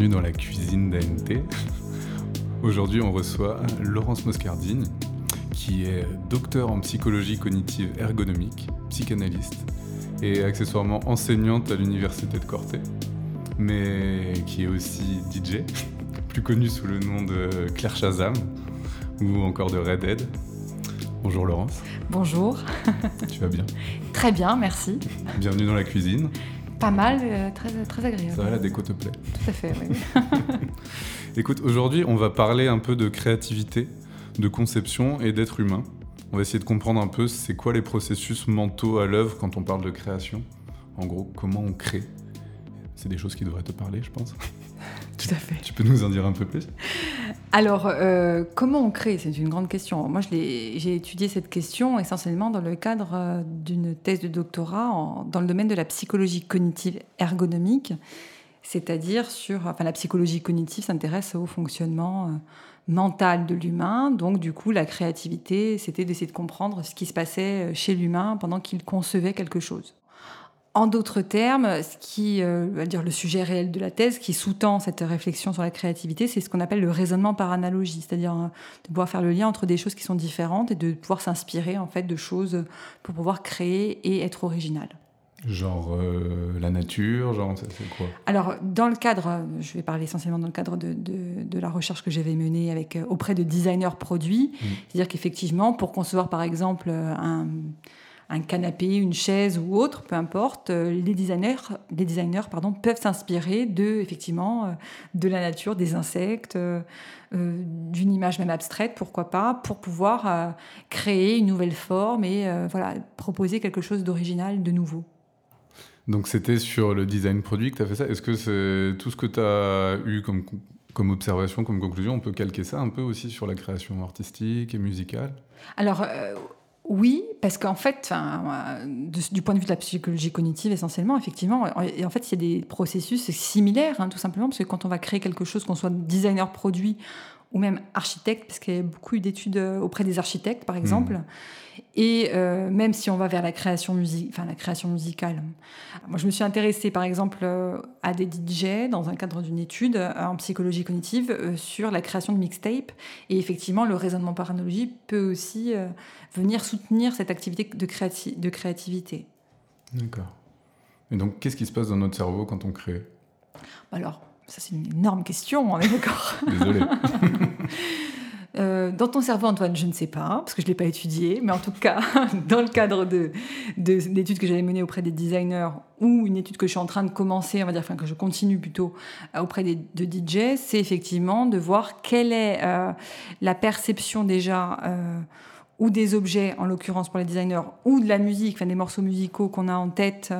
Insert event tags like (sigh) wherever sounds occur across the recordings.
Bienvenue dans la cuisine d'ANT. (laughs) Aujourd'hui, on reçoit Laurence Moscardine, qui est docteur en psychologie cognitive ergonomique, psychanalyste et accessoirement enseignante à l'université de Corté, mais qui est aussi DJ, (laughs) plus connu sous le nom de Claire Shazam ou encore de Redhead. Bonjour Laurence. Bonjour. Tu vas bien? Très bien, merci. Bienvenue dans la cuisine. Pas mal, euh, très, très agréable. Ça va, la déco te plaît Tout à fait, oui. (laughs) Écoute, aujourd'hui, on va parler un peu de créativité, de conception et d'être humain. On va essayer de comprendre un peu c'est quoi les processus mentaux à l'œuvre quand on parle de création. En gros, comment on crée. C'est des choses qui devraient te parler, je pense. Tout à fait. Tu peux nous en dire un peu plus? Alors, euh, comment on crée? C'est une grande question. Moi, j'ai étudié cette question essentiellement dans le cadre euh, d'une thèse de doctorat en- dans le domaine de la psychologie cognitive ergonomique, c'est-à-dire sur... Enfin, la psychologie cognitive s'intéresse au fonctionnement euh, mental de l'humain. Donc, du coup, la créativité, c'était d'essayer de comprendre ce qui se passait euh, chez l'humain pendant qu'il concevait quelque chose. En d'autres termes, ce qui, euh, dire le sujet réel de la thèse qui sous-tend cette réflexion sur la créativité, c'est ce qu'on appelle le raisonnement par analogie, c'est-à-dire euh, de pouvoir faire le lien entre des choses qui sont différentes et de pouvoir s'inspirer en fait de choses pour pouvoir créer et être original. Genre euh, la nature, genre c'est quoi? Alors, dans le cadre, je vais parler essentiellement dans le cadre de, de- de la recherche que j'avais menée avec, euh, auprès de designers produits. Mm. C'est-à-dire qu'effectivement, pour concevoir par exemple euh, un, un canapé, une chaise ou autre, peu importe, euh, les designers, les designers pardon, peuvent s'inspirer de, effectivement, euh, de la nature, des insectes, euh, d'une image même abstraite, pourquoi pas, pour pouvoir euh, créer une nouvelle forme et euh, voilà, proposer quelque chose d'original, de nouveau. Donc c'était sur le design produit que tu as fait ça. Est-ce que c'est tout ce que tu as eu comme, comme observation, comme conclusion, on peut calquer ça un peu aussi sur la création artistique et musicale? Alors, oui, parce qu'en fait, euh, du point de vue de la psychologie cognitive, essentiellement, effectivement, et en fait, il y a des processus similaires, hein, tout simplement, parce que quand on va créer quelque chose, qu'on soit designer produit ou même architecte, parce qu'il y a beaucoup d'études euh, auprès des architectes, par exemple, et euh, même si on va vers la création, musi- enfin, la création musicale. Moi, je me suis intéressée, par exemple, euh, à des DJ dans un cadre d'une étude euh, en psychologie cognitive euh, sur la création de mixtape. Et effectivement, le raisonnement par analogie peut aussi euh, venir soutenir cette activité de, créati- de créativité. D'accord. Et donc qu'est-ce qui se passe dans notre cerveau quand on crée? Alors, ça c'est une énorme question, on est d'accord. Désolé. (laughs) Euh, dans ton cerveau, Antoine, je ne sais pas, parce que je ne l'ai pas étudié, mais en tout cas, (laughs) dans le cadre de, de- d'études que j'avais menées auprès des designers ou une étude que je suis en train de commencer, on va dire, que je continue plutôt euh, auprès des, de DJ, c'est effectivement de voir quelle est euh, la perception déjà ou des objets, en l'occurrence pour les designers, ou de la musique, des morceaux musicaux qu'on a en tête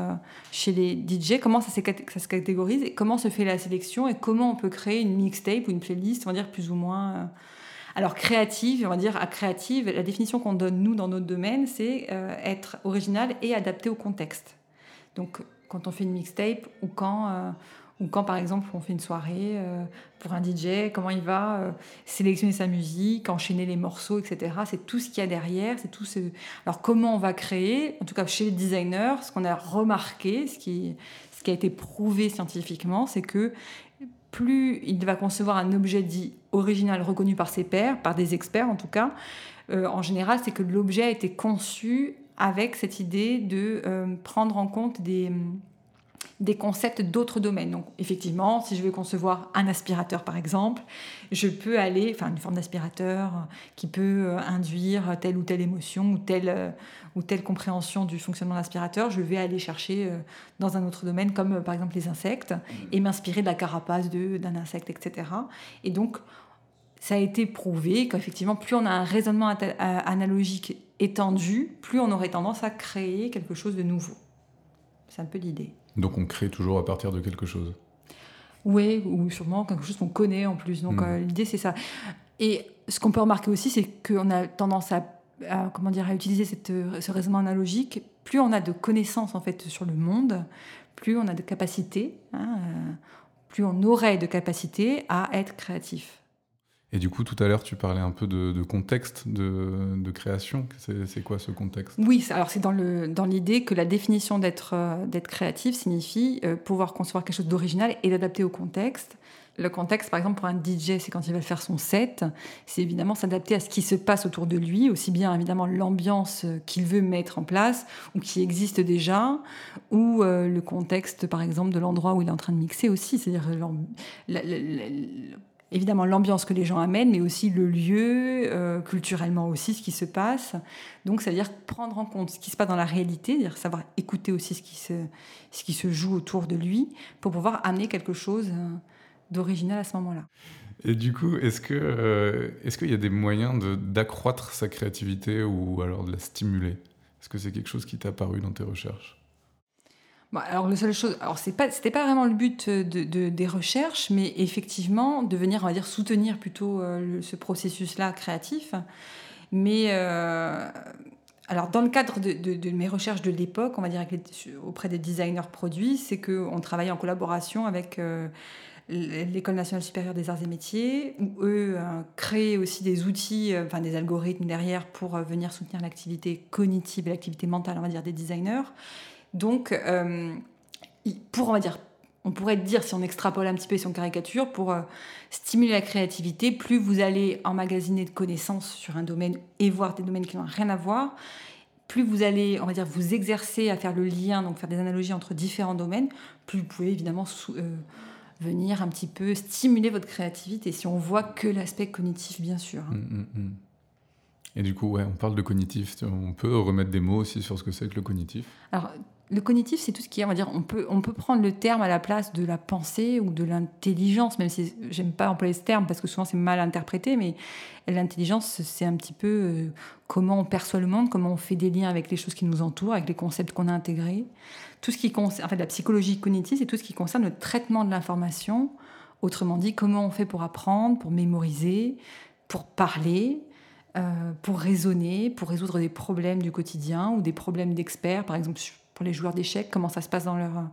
chez les DJ, comment ça, ça se catégorise, et comment se fait la sélection, et comment on peut créer une mixtape ou une playlist, on va dire plus ou moins... alors créative, on va dire à créative, la définition qu'on donne nous dans notre domaine, c'est euh, être original et adapté au contexte. Donc quand on fait une mixtape ou quand, euh, ou quand par exemple on fait une soirée euh, pour un DJ, comment il va sélectionner sa musique, enchaîner les morceaux, etc. C'est tout ce qu'il y a derrière. C'est tout ce... Alors comment on va créer, en tout cas chez les designers, ce qu'on a remarqué, ce qui, ce qui a été prouvé scientifiquement, c'est que plus il va concevoir un objet dit original reconnu par ses pairs, par des experts en tout cas, euh, en général, c'est que l'objet a été conçu avec cette idée de euh, prendre en compte des, des concepts d'autres domaines. Donc, effectivement, si je veux concevoir un aspirateur, par exemple, je peux aller, enfin, une forme d'aspirateur qui peut euh, induire telle ou telle émotion ou telle, euh, ou telle compréhension du fonctionnement de l'aspirateur, je vais aller chercher euh, dans un autre domaine, comme par exemple les insectes, et m'inspirer de la carapace d'un insecte, etc. Et donc, ça a été prouvé qu'effectivement, plus on a un raisonnement analogique étendu, plus on aurait tendance à créer quelque chose de nouveau. C'est un peu l'idée. Donc on crée toujours à partir de quelque chose. Oui, ou sûrement quelque chose qu'on connaît en plus. Donc Mhm. euh, l'idée, c'est ça. Et ce qu'on peut remarquer aussi, c'est qu'on a tendance à, à, comment dire, à utiliser cette, euh, ce raisonnement analogique. Plus on a de connaissances en fait sur le monde, plus on a de capacités, hein, euh, plus on aurait de capacités à être créatif. Et du coup, tout à l'heure, tu parlais un peu de, contexte de, création. C'est quoi ce contexte? Oui, alors c'est dans l'idée que la définition d'être euh, créatif signifie euh, pouvoir concevoir quelque chose d'original et d'adapter au contexte. Le contexte, par exemple, pour un DJ, c'est quand il va faire son set, c'est évidemment s'adapter à ce qui se passe autour de lui, aussi bien évidemment l'ambiance qu'il veut mettre en place ou qui existe déjà, ou euh, le contexte, par exemple, de l'endroit où il est en train de mixer aussi, c'est-à-dire évidemment l'ambiance que les gens amènent, mais aussi le lieu, euh, culturellement aussi, ce qui se passe. Donc, c'est-à-dire prendre en compte ce qui se passe dans la réalité, c'est-à-dire savoir écouter aussi ce qui, se, ce qui se joue autour de lui, pour pouvoir amener quelque chose euh, d'original à ce moment-là. Et du coup, est-ce que euh, est-ce qu'il y a des moyens d'accroître sa créativité ou alors de la stimuler? Est-ce que c'est quelque chose qui t'a paru dans tes recherches? Alors, la seule chose, alors c'est pas, c'était pas vraiment le but de, des recherches, mais effectivement de venir, on va dire, soutenir plutôt euh, ce processus-là créatif. Mais euh, alors, dans le cadre de, mes recherches de l'époque, on va dire auprès des designers produits, c'est qu'on travaillait en collaboration avec euh, l'École nationale supérieure des arts et métiers, où eux créaient aussi des outils, enfin des algorithmes derrière pour venir soutenir l'activité cognitive et l'activité mentale, on va dire, des designers. Donc, euh, pour, on va dire, on pourrait dire, si on extrapole un petit peu, si on caricature, pour euh, stimuler la créativité, plus vous allez emmagasiner de connaissances sur un domaine et voir des domaines qui n'ont rien à voir, plus vous allez, on va dire, vous exercer à faire le lien, donc faire des analogies entre différents domaines, plus vous pouvez évidemment euh, venir un petit peu stimuler votre créativité, si on voit que l'aspect cognitif, bien sûr. Hein. Hum, hum, hum. Et du coup, ouais, on parle de cognitif. On peut remettre des mots aussi sur ce que c'est que le cognitif? Alors, le cognitif, c'est tout ce qui est, on dire, on peut prendre le terme à la place de la pensée ou de l'intelligence, même si j'aime pas employer ce terme parce que souvent c'est mal interprété, mais l'intelligence, c'est un petit peu euh, comment on perçoit le monde, comment on fait des liens avec les choses qui nous entourent, avec les concepts qu'on a intégrés. Tout ce qui concerne, en fait, la psychologie cognitive, c'est tout ce qui concerne le traitement de l'information. Autrement dit, comment on fait pour apprendre, pour mémoriser, pour parler, euh, pour raisonner, pour résoudre des problèmes du quotidien ou des problèmes d'experts, par exemple les joueurs d'échecs, comment ça se passe dans leur,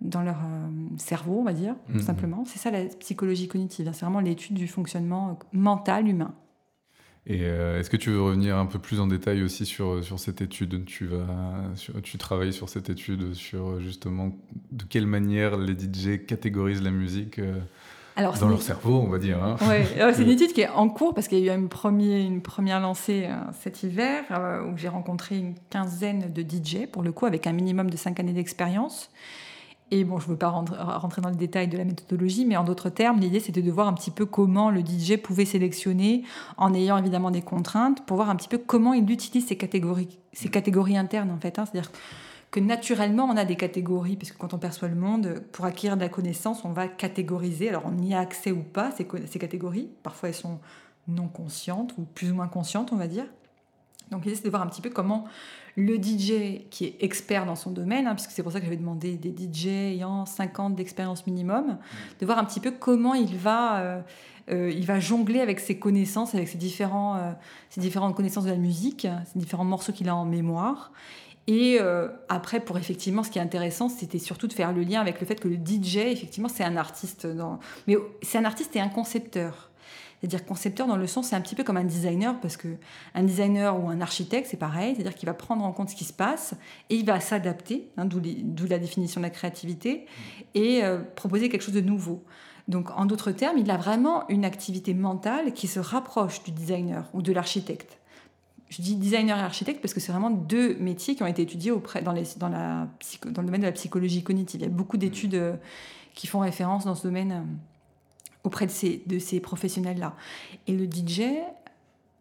dans leur euh, cerveau, on va dire, tout mhm. simplement. C'est ça la psychologie cognitive, hein. c'est vraiment l'étude du fonctionnement mental humain. Et euh, est-ce que tu veux revenir un peu plus en détail aussi sur, sur cette étude? Tu, vas, tu travailles sur cette étude, sur justement de quelle manière les DJ catégorisent la musique euh, dans leur cerveau, on va dire. Hein. c'est une étude qui est en cours parce qu'il y a eu une, premier, une première lancée euh, cet hiver euh, où j'ai rencontré une quinzaine de DJ, pour le coup, avec un minimum de cinq années d'expérience. Et bon, je ne veux pas rentrer dans le détail de la méthodologie, mais en d'autres termes, l'idée c'était de voir un petit peu comment le DJ pouvait sélectionner, en ayant évidemment des contraintes, pour voir un petit peu comment il utilise ces catégories, ces catégories internes en fait. Hein. C'est-à-dire que naturellement, on a des catégories, puisque quand on perçoit le monde, pour acquérir de la connaissance, on va catégoriser. Alors, on y a accès ou pas, ces, ces catégories. Parfois, elles sont non conscientes ou plus ou moins conscientes, on va dire. Donc, l'idée, c'est de voir un petit peu comment le DJ qui est expert dans son domaine, hein, puisque c'est pour ça que j'avais demandé des DJ ayant 50 d'expérience minimum, de voir un petit peu comment il va, euh, euh, il va jongler avec ses connaissances, avec ses, différents, euh, ses différentes connaissances de la musique, ces différents morceaux qu'il a en mémoire, et euh, après, pour effectivement, ce qui est intéressant, c'était surtout de faire le lien avec le fait que le DJ, effectivement, c'est un artiste. Mais c'est un artiste et un concepteur. C'est-à-dire concepteur dans le sens, c'est un petit peu comme un designer, parce que un designer ou un architecte, c'est pareil, c'est-à-dire qu'il va prendre en compte ce qui se passe et il va s'adapter, hein, d'où la définition de la créativité, et euh, proposer quelque chose de nouveau. Donc, en d'autres termes, il a vraiment une activité mentale qui se rapproche du designer ou de l'architecte je dis designer et architecte parce que c'est vraiment deux métiers qui ont été étudiés auprès, dans, les, dans, la, dans le domaine de la psychologie cognitive. Il y a beaucoup d'études euh, qui font référence dans ce domaine euh, auprès de ces, de ces professionnels-là. Et le DJ,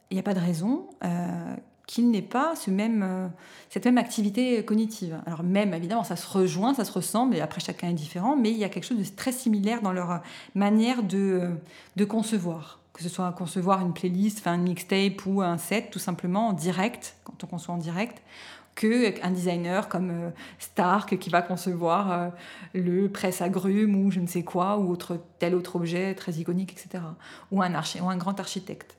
il n'y a pas de raison euh, qu'il n'ait pas ce même, cette même activité cognitive. Alors même, évidemment, ça se rejoint, ça se ressemble, et après chacun est différent, mais il y a quelque chose de très similaire dans leur manière de, de concevoir que ce soit concevoir une playlist, enfin une mixtape ou un set, tout simplement en direct, quand on conçoit en direct, qu'un designer comme euh, Stark qui va concevoir euh, le presse agrumes ou je ne sais quoi, ou autre, tel autre objet très iconique, etc. Ou un, ou un grand architecte.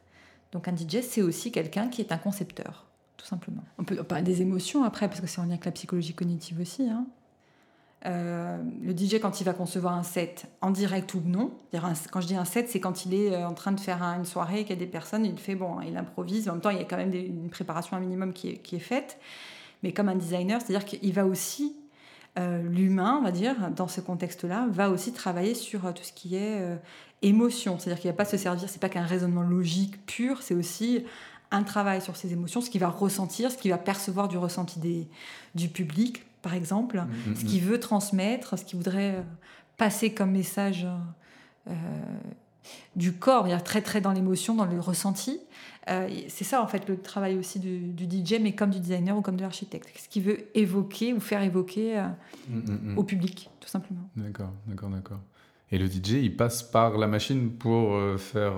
Donc un DJ, c'est aussi quelqu'un qui est un concepteur, tout simplement. On peut pas des émotions après, parce que c'est en lien avec la psychologie cognitive aussi. Hein. Euh, le DJ, quand il va concevoir un set en direct ou non, quand je dis un set, c'est quand il est euh, en train de faire une soirée, qu'il y a des personnes, il fait bon, il improvise. En même temps, il y a quand même une préparation un minimum qui est, faite. Mais comme un designer, c'est-à-dire qu'il va aussi, euh, l'humain, on va dire, dans ce contexte-là, va aussi travailler sur tout ce qui est émotion. C'est-à-dire qu'il ne va pas se servir, c'est pas qu'un raisonnement logique pur, c'est aussi un travail sur ses émotions, ce qu'il va ressentir, ce qu'il va percevoir du ressenti du public par exemple, mm, mm, ce qu'il mm. veut transmettre, ce qu'il voudrait euh, passer comme message euh, du corps, il y a très très dans l'émotion, dans le ressenti. Euh, c'est ça en fait le travail aussi du, DJ, mais comme du designer ou comme de l'architecte. Ce qu'il veut évoquer ou faire évoquer au public, tout simplement. D'accord, d'accord, d'accord. Et le DJ, il passe par la machine pour faire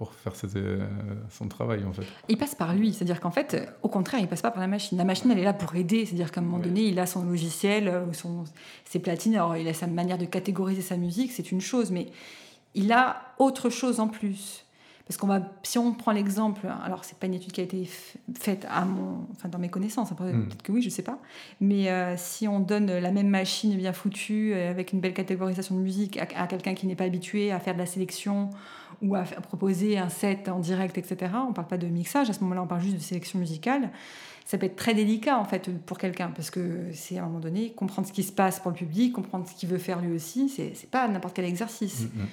pour faire euh, son travail en fait. Il passe par lui, c'est-à-dire qu'en fait, au contraire, il passe pas par la machine. La machine, elle est là pour aider, c'est-à-dire qu'à un moment donné, il a son logiciel, euh, son, ses platines, alors il a sa manière de catégoriser sa musique, c'est une chose, mais il a autre chose en plus. Parce qu'on va, si on prend l'exemple, alors c'est pas une étude qui a été faite à mon, enfin dans mes connaissances, après hmm. peut-être que oui, je sais pas, mais euh, si on donne la même machine bien foutue avec une belle catégorisation de musique à quelqu'un qui n'est pas habitué à faire de la sélection ou à, proposer un set en direct, etc. On ne parle pas de mixage, à ce moment-là, on parle juste de sélection musicale. Ça peut être très délicat, en fait, pour quelqu'un, parce que c'est à un moment donné, comprendre ce qui se passe pour le public, comprendre ce qu'il veut faire lui aussi, c'est pas n'importe quel exercice. Mm, mm.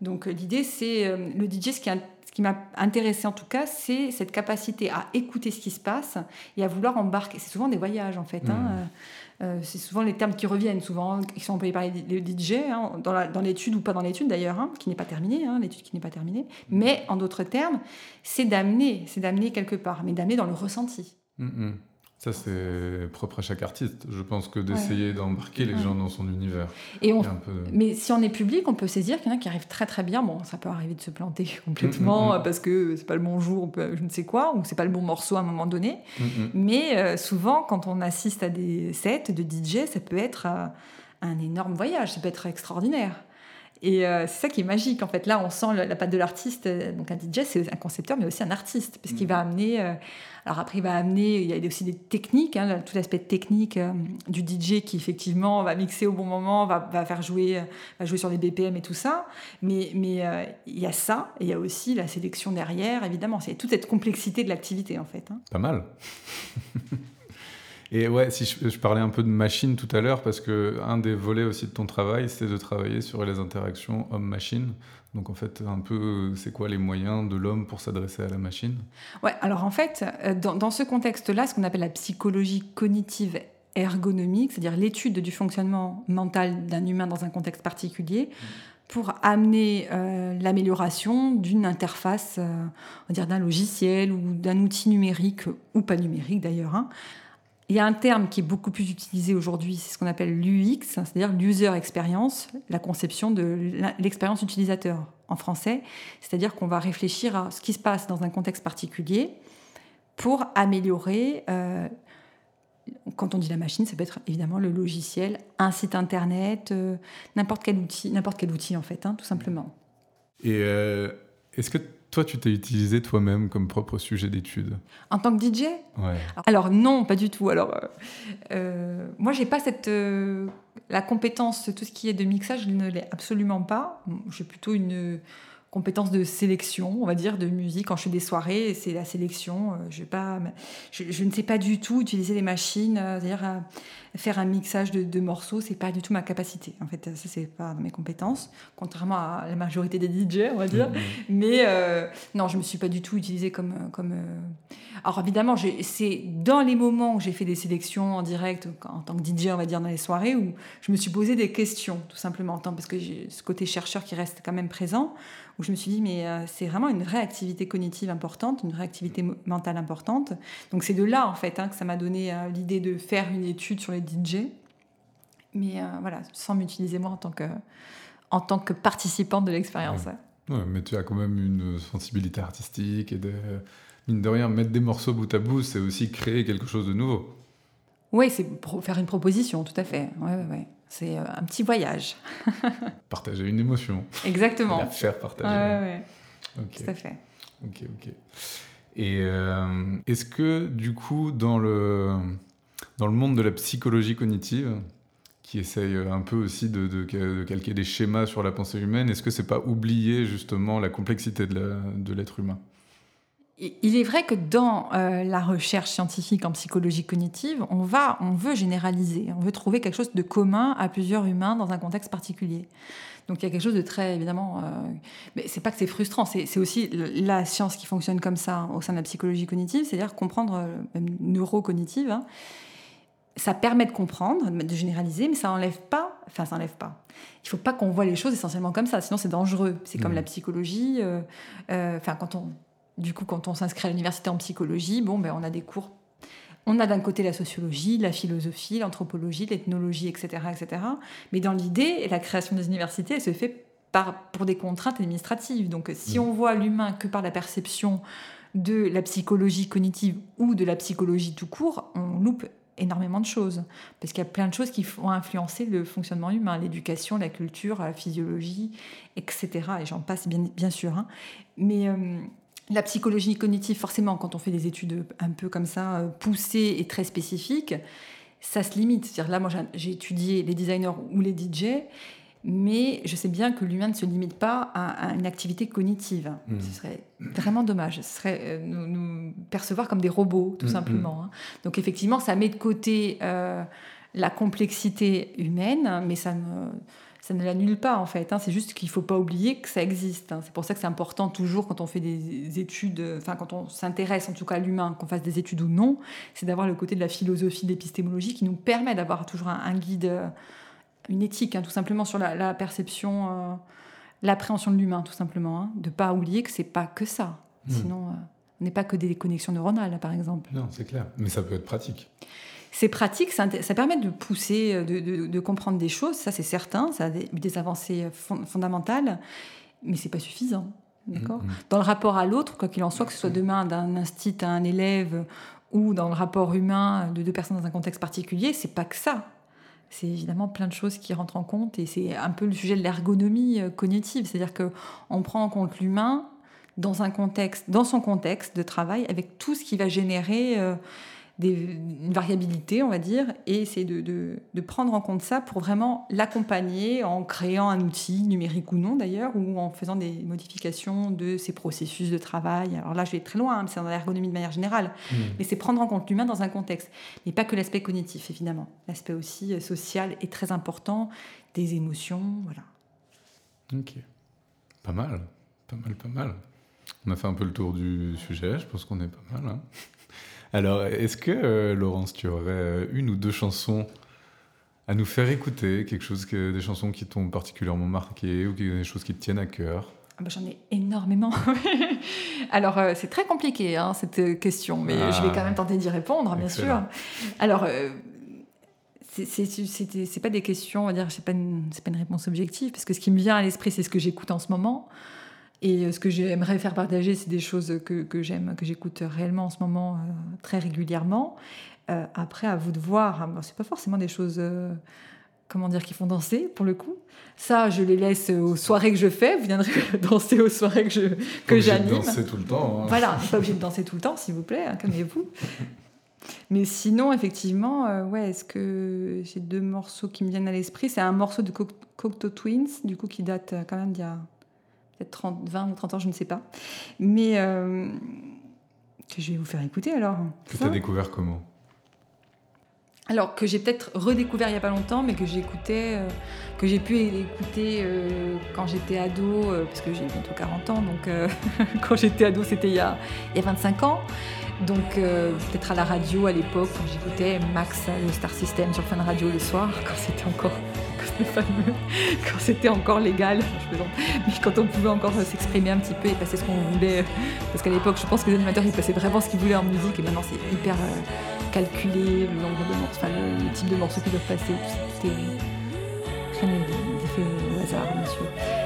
Donc l'idée, c'est euh, le DJ, ce qui, ce qui m'a intéressé en tout cas, c'est cette capacité à écouter ce qui se passe et à vouloir embarquer. C'est souvent des voyages en fait. Hein. Mm. Euh, c'est souvent les termes qui reviennent, souvent, qui sont employés par les DJ, hein, dans l'étude ou pas dans l'étude d'ailleurs, hein, qui n'est pas terminée, hein, l'étude qui n'est pas terminée. Mais en d'autres termes, c'est d'amener, c'est d'amener quelque part, mais d'amener dans le ressenti. Mm, mm. Ça, c'est propre à chaque artiste. Je pense que d'essayer d'embarquer les gens dans son univers. Et Mais si on est public, on peut saisir qu'il y en a qui arrivent très très bien. Bon, ça peut arriver de se planter (laughs) complètement mm, mm, mm. parce que c'est pas le bon jour, je ne sais quoi, ou c'est pas le bon morceau à un moment donné. Mais euh, souvent, quand on assiste à des sets de DJ, ça peut être euh, un énorme voyage, ça peut être extraordinaire. Et euh, c'est ça qui est magique, en fait. Là, on sent la, patte de l'artiste. Donc, un DJ, c'est un concepteur, mais aussi un artiste, parce qu'il va amener. Euh, alors, après, il va amener. Il y a aussi des techniques, hein, tout l'aspect technique euh, du DJ qui, effectivement, va mixer au bon moment, va, va, faire jouer, va jouer sur les BPM et tout ça. Mais, mais il y a ça, et il y a aussi la sélection derrière, évidemment. C'est toute cette complexité de l'activité, en fait. Hein. Pas mal. (laughs) Et ouais, si je, parlais un peu de machine tout à l'heure, parce que un des volets aussi de ton travail, c'est de travailler sur les interactions homme-machine. Donc en fait, un peu, c'est quoi les moyens de l'homme pour s'adresser à la machine? Ouais, alors en fait, euh, dans, ce contexte-là, ce qu'on appelle la psychologie cognitive ergonomique, c'est-à-dire l'étude du fonctionnement mental d'un humain dans un contexte particulier, pour amener euh, l'amélioration d'une interface, euh, on va dire d'un logiciel ou d'un outil numérique, ou pas numérique d'ailleurs, hein, il y a un terme qui est beaucoup plus utilisé aujourd'hui, c'est ce qu'on appelle l'UX, c'est-à-dire l'user experience, la conception de l'expérience utilisateur en français. C'est-à-dire qu'on va réfléchir à ce qui se passe dans un contexte particulier pour améliorer. Euh, quand on dit la machine, ça peut être évidemment le logiciel, un site internet, euh, n'importe quel outil, n'importe quel outil en fait, hein, tout simplement. Et euh, est-ce que toi, tu t'es utilisé toi-même comme propre sujet d'étude En tant que DJ ouais. Alors non, pas du tout. Alors, euh, euh moi, j'ai pas cette euh, la compétence, tout ce qui est de mixage, je ne l'ai absolument pas. J'ai plutôt une compétence de sélection, on va dire, de musique. Quand je fais des soirées, c'est la sélection. Euh, je, pas, je, ne sais pas du tout utiliser les machines, c'est-à-dire faire un mixage de, de morceaux, c'est pas du tout ma capacité. En fait, ça, c'est pas mes compétences, contrairement à la majorité des DJ, on va dire. Mmh, mmh. Mais non, je me suis pas du tout utilisée comme. comme Alors évidemment, c'est dans les moments où j'ai fait des sélections en direct, en tant que DJ, on va dire, dans les soirées, où je me suis posé des questions, tout simplement, parce que j'ai ce côté chercheur qui reste quand même présent où je me suis dit, mais euh, c'est vraiment une réactivité cognitive importante, une réactivité mentale importante. Donc c'est de là, en fait, hein, que ça m'a donné euh, l'idée de faire une étude sur les DJ. Mais euh, voilà, sans m'utiliser moi en tant que, en tant que participante de l'expérience. Ouais. mais tu as quand même une sensibilité artistique et de, mine de rien, mettre des morceaux bout à bout, c'est aussi créer quelque chose de nouveau. Oui, c'est faire une proposition, tout à fait. Ouais, ouais, ouais. C'est euh, un petit voyage. (laughs) partager une émotion. Exactement. La faire partager. Ouais. Tout à fait. Ok, ok. Et euh, est-ce que, du coup, dans le, dans le monde de la psychologie cognitive, qui essaye un peu aussi de, calquer des schémas sur la pensée humaine. Est-ce que c'est pas oublier justement la complexité de l'être humain? Il est vrai que dans euh, la recherche scientifique en psychologie cognitive, on, va, on veut généraliser, on veut trouver quelque chose de commun à plusieurs humains dans un contexte particulier. Donc il y a quelque chose de très évidemment, euh, mais c'est pas que c'est frustrant, c'est aussi la science qui fonctionne comme ça au sein de la psychologie cognitive, c'est-à-dire comprendre, euh, même neurocognitive, hein, ça permet de comprendre, de généraliser, mais ça n'enlève pas, enfin ça n'enlève pas. Il faut pas qu'on voit les choses essentiellement comme ça, sinon c'est dangereux. C'est comme mmh. la psychologie, enfin quand on du coup, quand on s'inscrit à l'université en psychologie, bon, ben, on a des cours. On a d'un côté la sociologie, la philosophie, l'anthropologie, l'ethnologie, etc., etc. Mais dans l'idée, la création des universités, elle se fait par, pour des contraintes administratives. Donc, si mmh. on voit l'humain que par la perception de la psychologie cognitive ou de la psychologie tout court, on loupe énormément de choses. Parce qu'il y a plein de choses qui vont influencer le fonctionnement humain, l'éducation, la culture, la physiologie, etc. Et j'en passe bien, bien sûr. Hein. Mais euh, la psychologie cognitive, forcément, quand on fait des études un peu comme ça, euh, poussées et très spécifiques, ça se limite. C'est-à-dire là, moi, j'ai étudié les designers ou les DJ, mais je sais bien que l'humain ne se limite pas à, une activité cognitive. Hmm. Ce serait vraiment dommage. Ce serait euh, nous, percevoir comme des robots, tout hmm, simplement. Hmm. Hein. Donc effectivement, ça met de côté euh, la complexité humaine, mais ça ne ça ne l'annule pas en fait. Hein. C'est juste qu'il ne faut pas oublier que ça existe. Hein. C'est pour ça que c'est important toujours quand on fait des études, enfin quand on s'intéresse en tout cas à l'humain, qu'on fasse des études ou non, c'est d'avoir le côté de la philosophie, de l'épistémologie qui nous permet d'avoir toujours un, guide, euh, une éthique hein, tout simplement sur la, perception, euh, l'appréhension de l'humain tout simplement. De ne pas oublier que c'est pas que ça. Hmm. Sinon, euh, on n'est pas que des connexions neuronales par exemple. Non, c'est clair. Mais ça peut être pratique c'est pratique, ça, permet de pousser, euh, de, comprendre des choses, ça c'est certain, ça a des, avancées euh, fondamentales, mais c'est pas suffisant. D'accord mm, mm. Dans le rapport à l'autre, quoi qu'il en soit, que ce soit demain d'un instit à un élève ou dans le rapport humain de deux personnes dans un contexte particulier, c'est pas que ça. C'est évidemment plein de choses qui rentrent en compte et c'est un peu le sujet de l'ergonomie euh, cognitive, c'est-à-dire que on prend en compte l'humain dans un contexte, dans son contexte de travail, avec tout ce qui va générer une variabilité, on va dire, et essayer de, prendre en compte ça pour vraiment l'accompagner en créant un outil, numérique ou non d'ailleurs, ou en faisant des modifications de ses processus de travail. Alors là, je vais très loin, hein, c'est dans l'ergonomie de manière générale, mmh. mais c'est prendre en compte l'humain dans un contexte. Mais pas que l'aspect cognitif, évidemment. L'aspect aussi euh, social est très important, des émotions, voilà. Ok. Pas mal, pas mal, pas mal. On a fait un peu le tour du sujet, je pense qu'on est pas mal. Hein. Alors, est-ce que, euh, Laurence, tu aurais euh, une ou deux chansons à nous faire écouter, quelque chose que, des chansons qui t'ont particulièrement marqué ou des choses qui te tiennent à cœur? Ah bah, J'en ai énormément. (laughs) Alors, euh, c'est très compliqué, hein, cette question, mais je vais ah. quand même tenter d'y répondre, bien sûr. Alors, c'est pas des questions, on va dire, c'est pas, pas une réponse objective, parce que ce qui me vient à l'esprit, c'est ce que j'écoute en ce moment. Et euh, ce que j'aimerais faire partager, c'est des choses que, que j'aime, que j'écoute réellement en ce moment euh, très régulièrement. Euh, après, à vous de voir. Hein, c'est pas forcément des choses, comment dire, qui font danser pour le coup. Ça, je les laisse aux soirées que je fais. Vous viendrez (laughs) danser aux soirées que je que j'anime. danser tout le temps. Hein. Voilà, (laughs) pas obligé de danser tout le temps, s'il vous plaît. Hein, calmez-vous. Mais sinon, effectivement, ouais, est-ce que j'ai deux morceaux qui me viennent à l'esprit? C'est un morceau de Cocteau Twins, du coup, qui date quand même d'il y a peut-être 20 ou 30 ans, je ne sais pas. Mais euh, que je vais vous faire écouter alors. Que tu as découvert comment? Alors que j'ai peut-être redécouvert il n'y a pas longtemps, mais que j'écoutais, euh, que j'ai pu écouter euh, quand j'étais ado, parce que j'ai bientôt 40 ans, donc (laughs) quand j'étais ado c'était il, il, y a 25 ans. Donc peut-être à la radio à l'époque, quand j'écoutais Max, le Star System sur Fun Radio le soir, (laughs) quand c'était encore (laughs) fameux, quand c'était encore légal, je mais quand on pouvait encore s'exprimer un petit peu et passer ce qu'on voulait. Parce qu'à l'époque, je pense que les animateurs, ils passaient vraiment ce qu'ils voulaient en musique, et maintenant, c'est hyper euh, calculé, le nombre de morceaux, enfin, le, type de morceaux qu'ils doivent passer, tout C'était rien fait au hasard, bien sûr.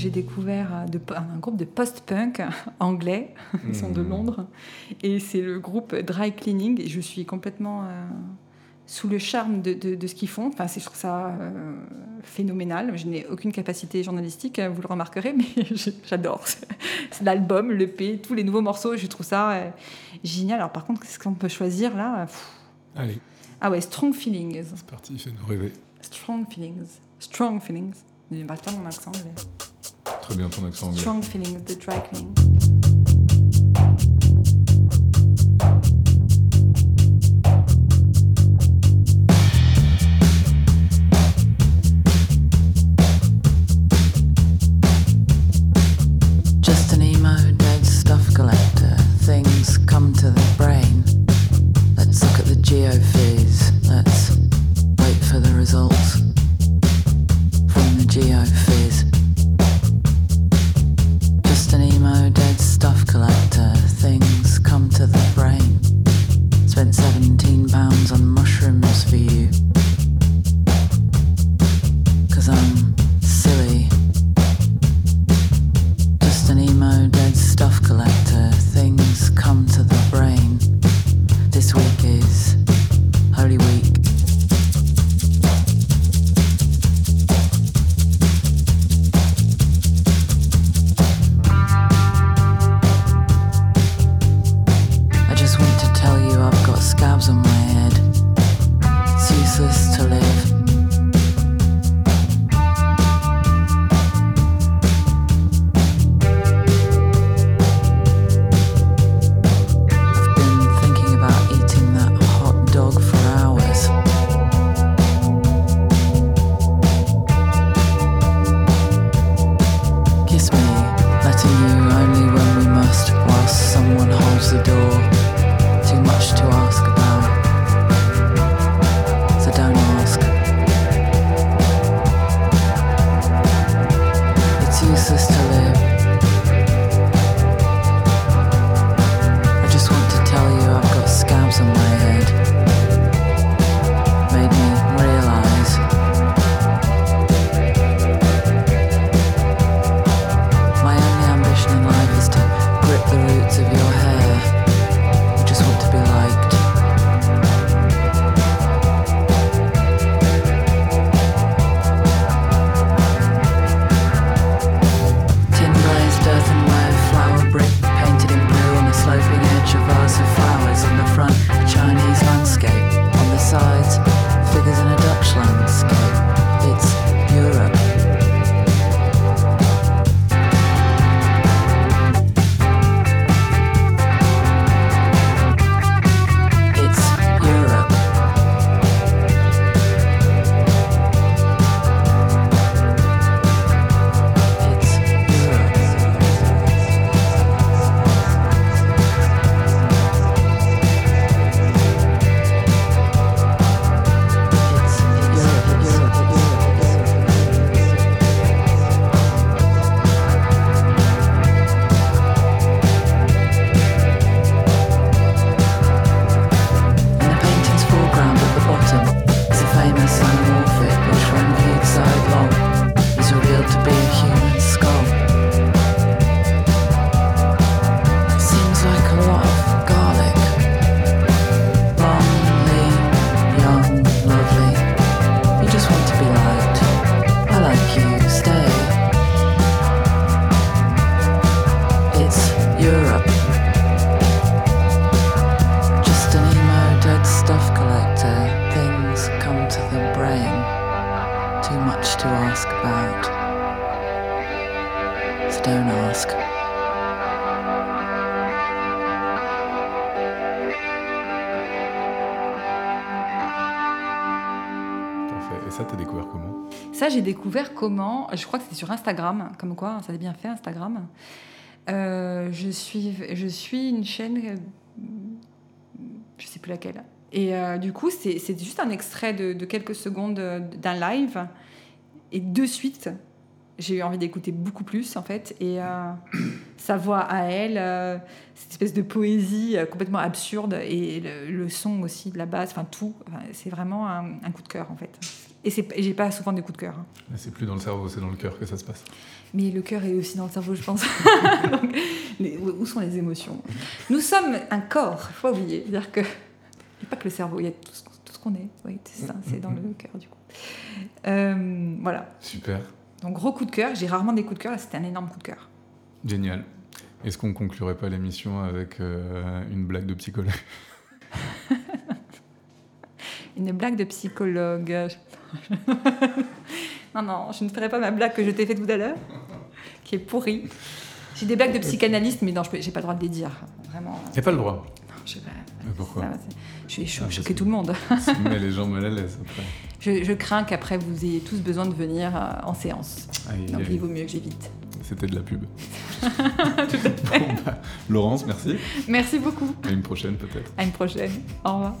J'ai découvert, euh, de, un groupe de post-punk (laughs) anglais, (laughs) ils sont de Mhm. Londres, et c'est le groupe Dry Cleaning, et je suis complètement euh, sous le charme de, de- de ce qu'ils font, enfin c'est- je trouve ça euh, phénoménal, je n'ai aucune capacité journalistique, vous le remarquerez, (laughs) mais j'adore, c'est l'album, l'EP, tous les nouveaux morceaux, je trouve ça euh, génial. Alors par contre, qu'est-ce qu'on peut choisir là? Pff. Allez, Ah ouais, Strong Feelings, c'est parti, fais-nous rêver. Strong Feelings, Strong Feelings, je parle pas mon accent anglais. Très. Strong feelings, the dry. J'ai découvert comment. Je crois que c'était sur Instagram, comme quoi, ça a bien fait Instagram. Euh, je, suis, je suis une chaîne, euh, je sais plus laquelle. Et euh, du coup, c'est juste un extrait de, quelques secondes d'un live. Et de suite, j'ai eu envie d'écouter beaucoup plus, en fait. Et (coughs) sa voix à elle, cette espèce de poésie complètement absurde. Et le, son aussi de la basse, enfin tout. C'est vraiment un coup de cœur, en fait. Et, j'ai pas souvent des coups de cœur. hein. C'est plus dans le cerveau, c'est dans le cœur que ça se passe. Mais le cœur est aussi dans le cerveau, je pense. (laughs) Donc, les- où sont les émotions? Nous sommes un corps, il faut pas oublier. C'est-à-dire que. Il n'y a pas que le cerveau, il y a tout ce, tout ce qu'on est. Oui, c'est ça, c'est dans le cœur, du coup. Euh, voilà. Super, Donc, gros coup de cœur. J'ai rarement des coups de cœur, là, c'était un énorme coup de cœur. génial. Est-ce qu'on conclurait pas l'émission avec euh, une blague de psychologue? (laughs) Une blague de psychologue. (laughs) non, non, je ne ferai pas ma blague que je t'ai faite tout à l'heure, qui est pourrie. J'ai des blagues de psychanalyste, mais non, je n'ai pas le droit de les dire. Vraiment. A pas le droit. Non, je sais pas. Mais pourquoi Ça, Je vais cho- Ah, choquer tout le monde. (laughs) Ça met les gens mal à l'aise après. Je, je crains qu'après vous ayez tous besoin de venir euh, en séance. Aïe, Donc aïe, il vaut mieux que j'évite. C'était de la pub. (laughs) Bon, bah, Laurence, merci. Merci beaucoup. À une prochaine peut-être. À une prochaine. Au revoir.